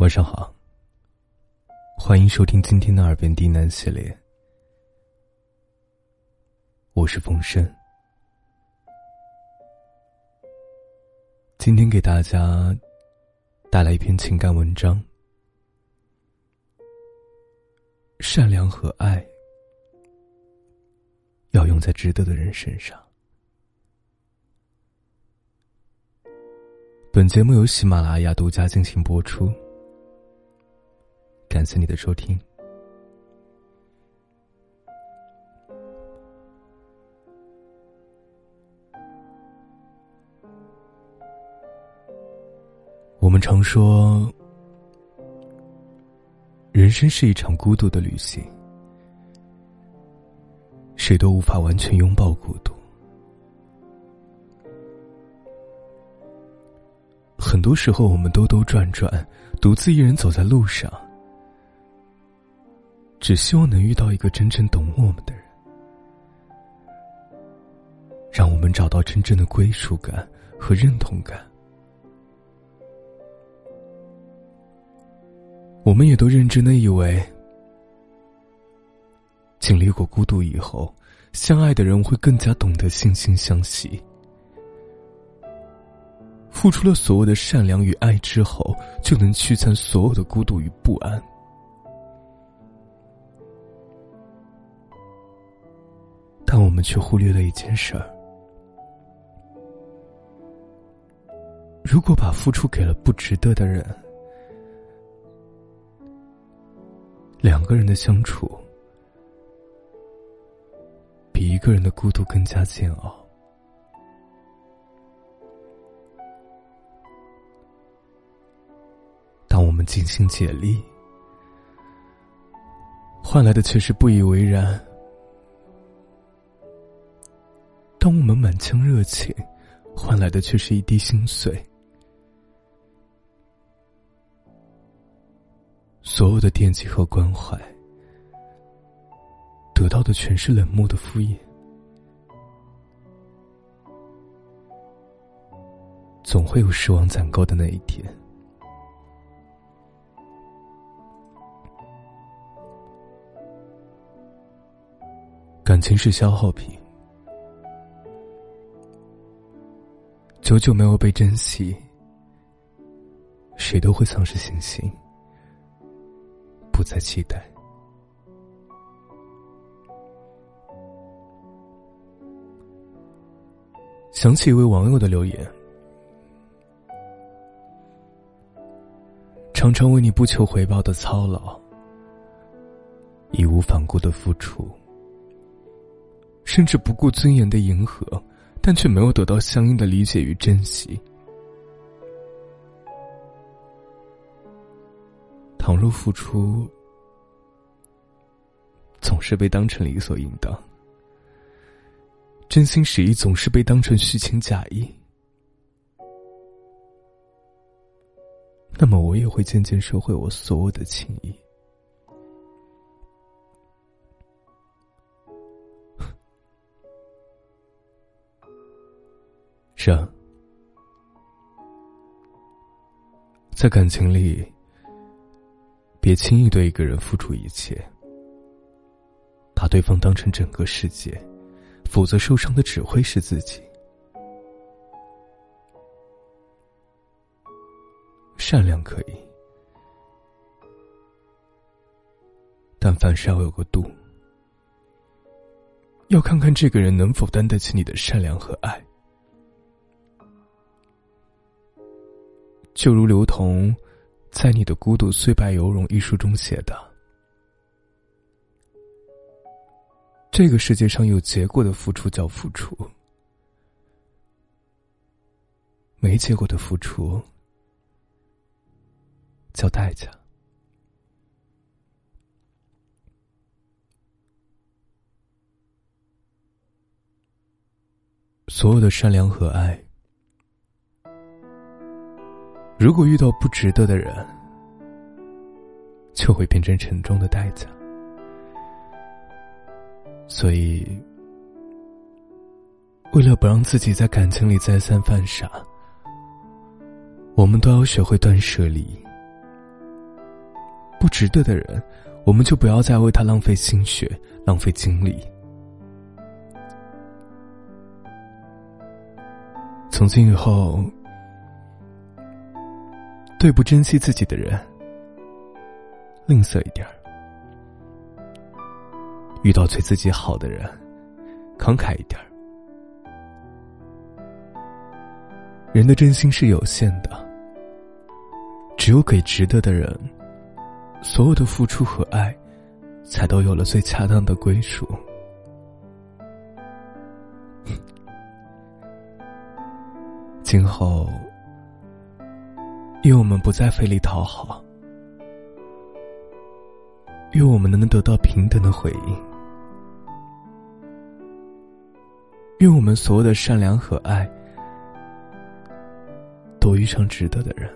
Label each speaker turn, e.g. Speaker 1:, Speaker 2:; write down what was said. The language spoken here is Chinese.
Speaker 1: 晚上好，欢迎收听今天的《耳边低喃》系列，我是风声。今天给大家带来一篇情感文章：善良和爱要用在值得的人身上。本节目由喜马拉雅独家进行播出。感谢你的收听。我们常说，人生是一场孤独的旅行，谁都无法完全拥抱孤独。很多时候，我们兜兜转转，独自一人走在路上。只希望能遇到一个真正懂我们的人，让我们找到真正的归属感和认同感。我们也都认真的以为，经历过孤独以后，相爱的人会更加懂得惺惺相惜。付出了所有的善良与爱之后，就能驱散所有的孤独与不安。但我们却忽略了一件事儿：如果把付出给了不值得的人，两个人的相处比一个人的孤独更加煎熬。当我们尽心竭力，换来的却是不以为然。当我们满腔热情，换来的却是一滴心碎。所有的惦记和关怀，得到的全是冷漠的敷衍。总会有失望攒够的那一天。感情是消耗品。久久没有被珍惜，谁都会丧失信心，不再期待。想起一位网友的留言：常常为你不求回报的操劳，义无反顾的付出，甚至不顾尊严的迎合。但却没有得到相应的理解与珍惜。倘若付出总是被当成理所应当，真心实意总是被当成虚情假意，那么我也会渐渐收回我所有的情谊。是啊，在感情里，别轻易对一个人付出一切，把对方当成整个世界，否则受伤的只会是自己。善良可以，但凡事要有个度，要看看这个人能否担得起你的善良和爱。就如刘同在《你的孤独虽败犹荣》一书中写的：“这个世界上有结果的付出叫付出，没结果的付出叫代价。所有的善良和爱。”如果遇到不值得的人，就会变成沉重的代价。所以，为了不让自己在感情里再三犯傻，我们都要学会断舍离，不值得的人，我们就不要再为他浪费心血、浪费精力。从今以后，对不珍惜自己的人，吝啬一点；遇到对自己好的人，慷慨一点。人的真心是有限的，只有给值得的人，所有的付出和爱，才都有了最恰当的归属。今后，愿我们不再费力讨好，愿我们能得到平等的回应，愿我们所有的善良和爱。都遇上值得的人。